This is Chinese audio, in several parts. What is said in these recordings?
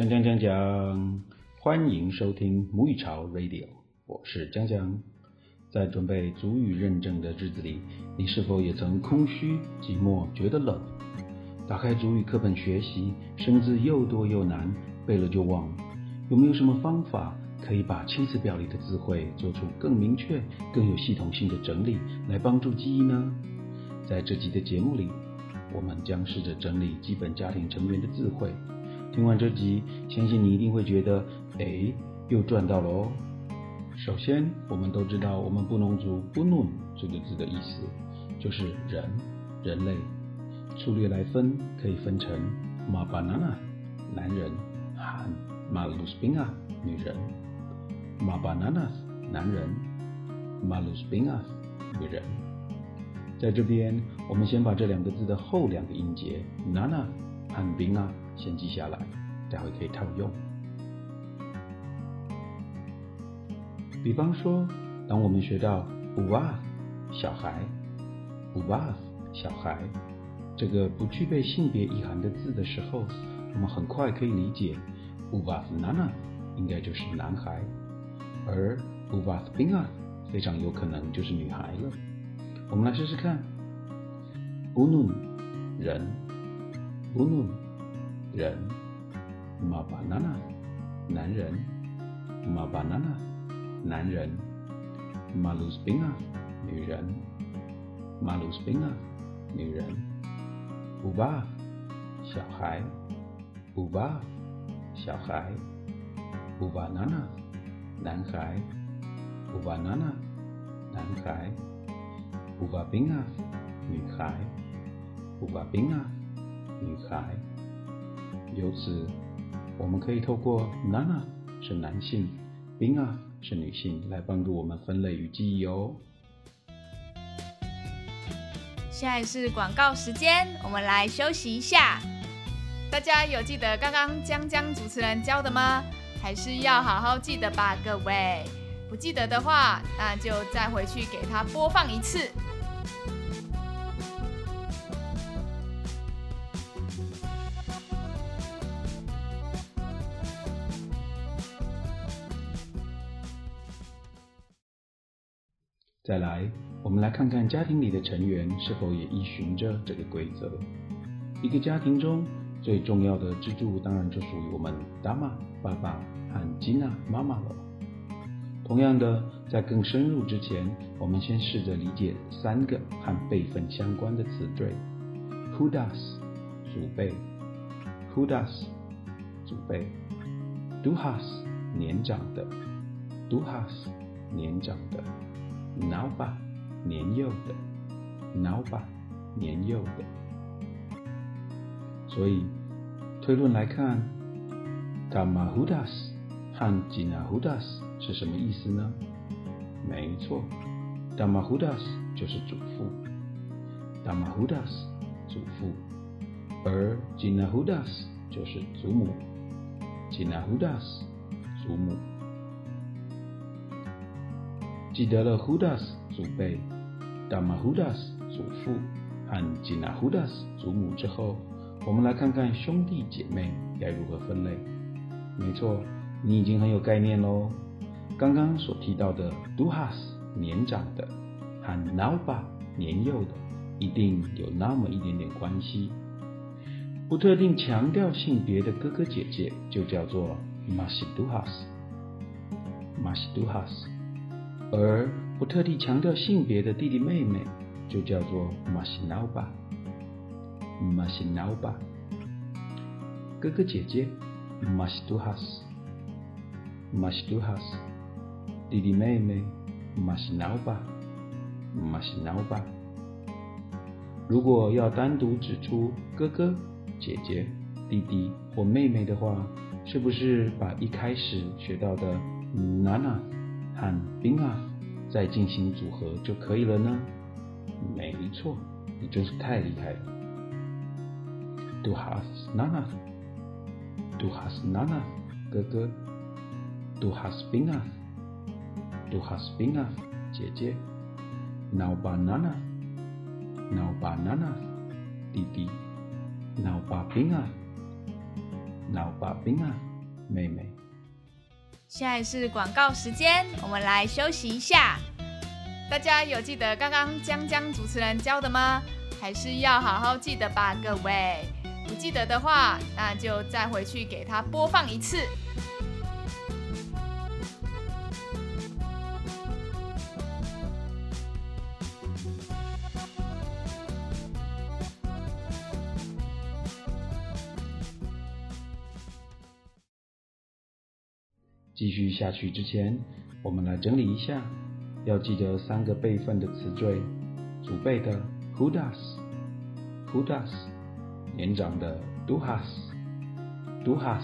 江江江江，欢迎收听母语潮 Radio，我是江江。在准备足语认证的日子里，你是否也曾空虚、寂寞、觉得冷？打开足语课本学习，生字又多又难，背了就忘。有没有什么方法可以把青词表里的字汇做出更明确、更有系统性的整理，来帮助记忆呢？在这集的节目里，我们将试着整理基本家庭成员的字汇。听完这集，相信你一定会觉得，哎，又赚到了哦。首先，我们都知道，我们布农族布农这个字的意思就是人、人类。粗略来分，可以分成 “ma banana” 男人和 “ma lusbina” 女人。“ma banana” 男人，“ma lusbina” 女人。在这边，我们先把这两个字的后两个音节 “nana” 和 “bina” 先记下来，待会可以套用。比方说，当我们学到 “uva” 小孩，“uva” 小孩这个不具备性别意涵的字的时候，我们很快可以理解 “uva nana” 应该就是男孩，而 “uva bina” 非常有可能就是女孩了。我们来试试看：“bunun” 人，“bunun” 人，“ma banana” 男人，“ma banana” 男人，ma l u s p i n a 女人，ma l u s p i n a 女人，Uba，小孩，Uba，小孩，Ubanana，男孩，Ubanana，男孩，Ubabina，女孩，Ubabina，女孩。由此，我们可以透过 Nana 是男性，Bina。是女性来帮助我们分类与记忆哦。现在是广告时间，我们来休息一下。大家有记得刚刚江江主持人教的吗？还是要好好记得吧，各位。不记得的话，那就再回去给他播放一次。再来，我们来看看家庭里的成员是否也依循着这个规则。一个家庭中最重要的支柱，当然就属于我们达玛爸爸和吉娜妈妈了。同样的，在更深入之前，我们先试着理解三个和辈分相关的词缀：hudas 祖辈，hudas 祖辈，duhas 年长的，duhas 年长的。脑把年幼的，脑把年幼的。所以推论来看，Damahudas 和 Jinahudas 是什么意思呢？没错，Damahudas 就是祖父，Damahudas 祖父，而 Jinahudas 就是祖母，Jinahudas 祖母。记得了 Hudas 祖辈，Damahudas 祖父和 Jinahudas 祖母之后，我们来看看兄弟姐妹该如何分类。没错，你已经很有概念喽。刚刚所提到的 Duhas 年长的和 Nauba 年幼的，一定有那么一点点关系。不特定强调性别的哥哥姐姐就叫做 Masiduhas，Masiduhas。而不特地强调性别的弟弟妹妹，就叫做 Masinaba。Masinaba，。哥哥姐姐 masiduhas，masiduhas。弟弟妹妹 Masinaba。Masinaba，。如果要单独指出哥哥、姐姐、弟弟或妹妹的话，是不是把一开始学到的 nana？和 bina 再进行组合就可以了呢？没错，你真是太厉害了。Do has nana，Do has nana，哥哥。Do has bina，Do has bina，姐姐。Now banana，Now banana，弟弟。Now babina，Now babina，妹妹。现在是广告时间，我们来休息一下。大家有记得刚刚江江主持人教的吗？还是要好好记得吧，各位。不记得的话，那就再回去给他播放一次。继续下去之前，我们来整理一下，要记得三个备份的词缀：祖辈的 hudas，hudas，年长的 duhas，duhas，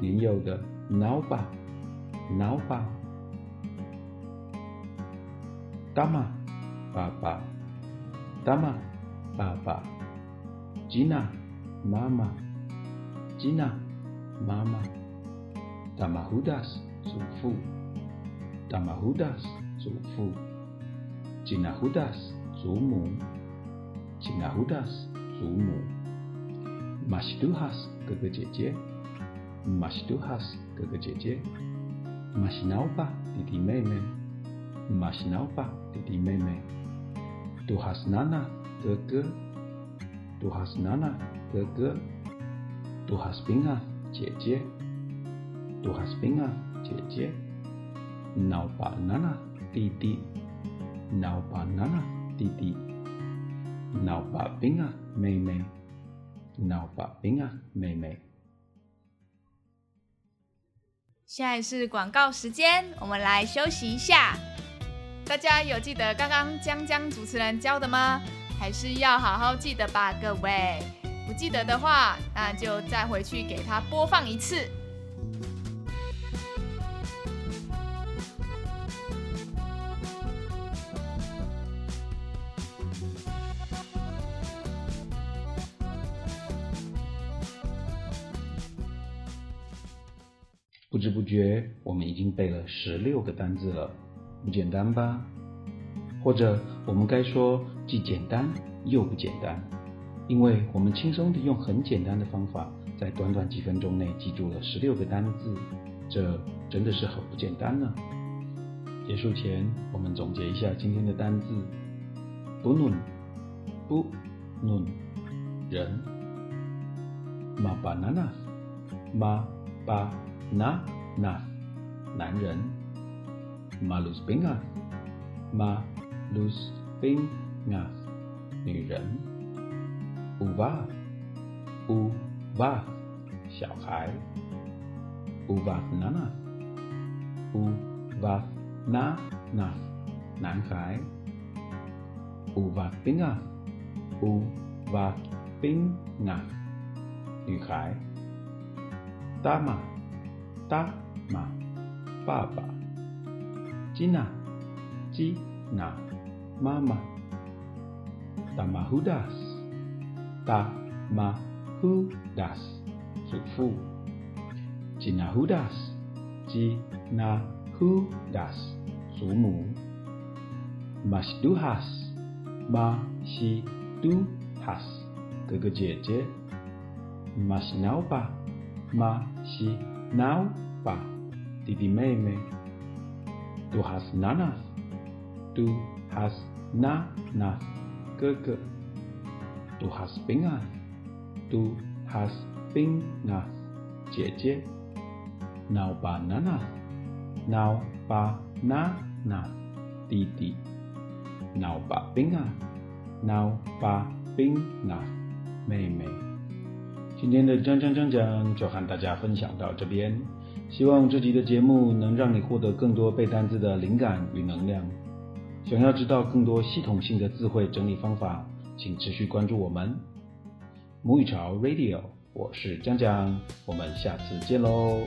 年幼的 nauba，nauba，dama，爸爸，dama，爸爸，Gina 妈妈，Gina 妈妈。Damahudas 祖父，Damahudas 祖父，Jinahudas 祖母，Jinahudas 祖母，Masduhas 哥哥姐姐，Masduhas 哥哥姐姐，Masnauba 弟弟妹妹，Masnauba 弟弟妹妹，Duhasnana 哥哥，Duhasnana 哥哥，Duhaspinga 姐姐。 杜哈斯宾啊，姐姐；，Now banana，弟弟；，Now banana，弟弟；，Now babing 啊，妹妹；，Now babing 啊，妹妹。现在是广告时间，我们来休息一下。大家有记得刚刚江江主持人教的吗？还是要好好记得吧，各位。不记得的话，那就再回去给他播放一次。不知不觉，我们已经背了十六个单字了，不简单吧？或者我们该说，既简单又不简单，因为我们轻松地用很简单的方法，在短短几分钟内记住了十六个单字，这真的是很不简单呢。结束前，我们总结一下今天的单字：不论，不论，人，ma banana，ma ba。Na na 男人，malus binga malus binga 女人，uva uva 小孩，uva nana uva nana 男孩，uva binga uva binga 女孩，dama 大妈，爸爸，吉娜，吉娜，妈妈，大马胡达斯，大马胡 Now 爸，弟弟妹妹。Du has Nanas。Du has Nanas。哥哥。Du hast Bingas。Du hast Bingas。姐姐。Now bananas。Now bananas。弟弟。Now ba Bingas。Now ba Bingas。妹妹。今天的讲讲讲讲就和大家分享到这边，希望这集的节目能让你获得更多背单词的灵感与能量。想要知道更多系统性的智慧整理方法，请持续关注我们母语潮 Radio，我是江江，我们下次见喽。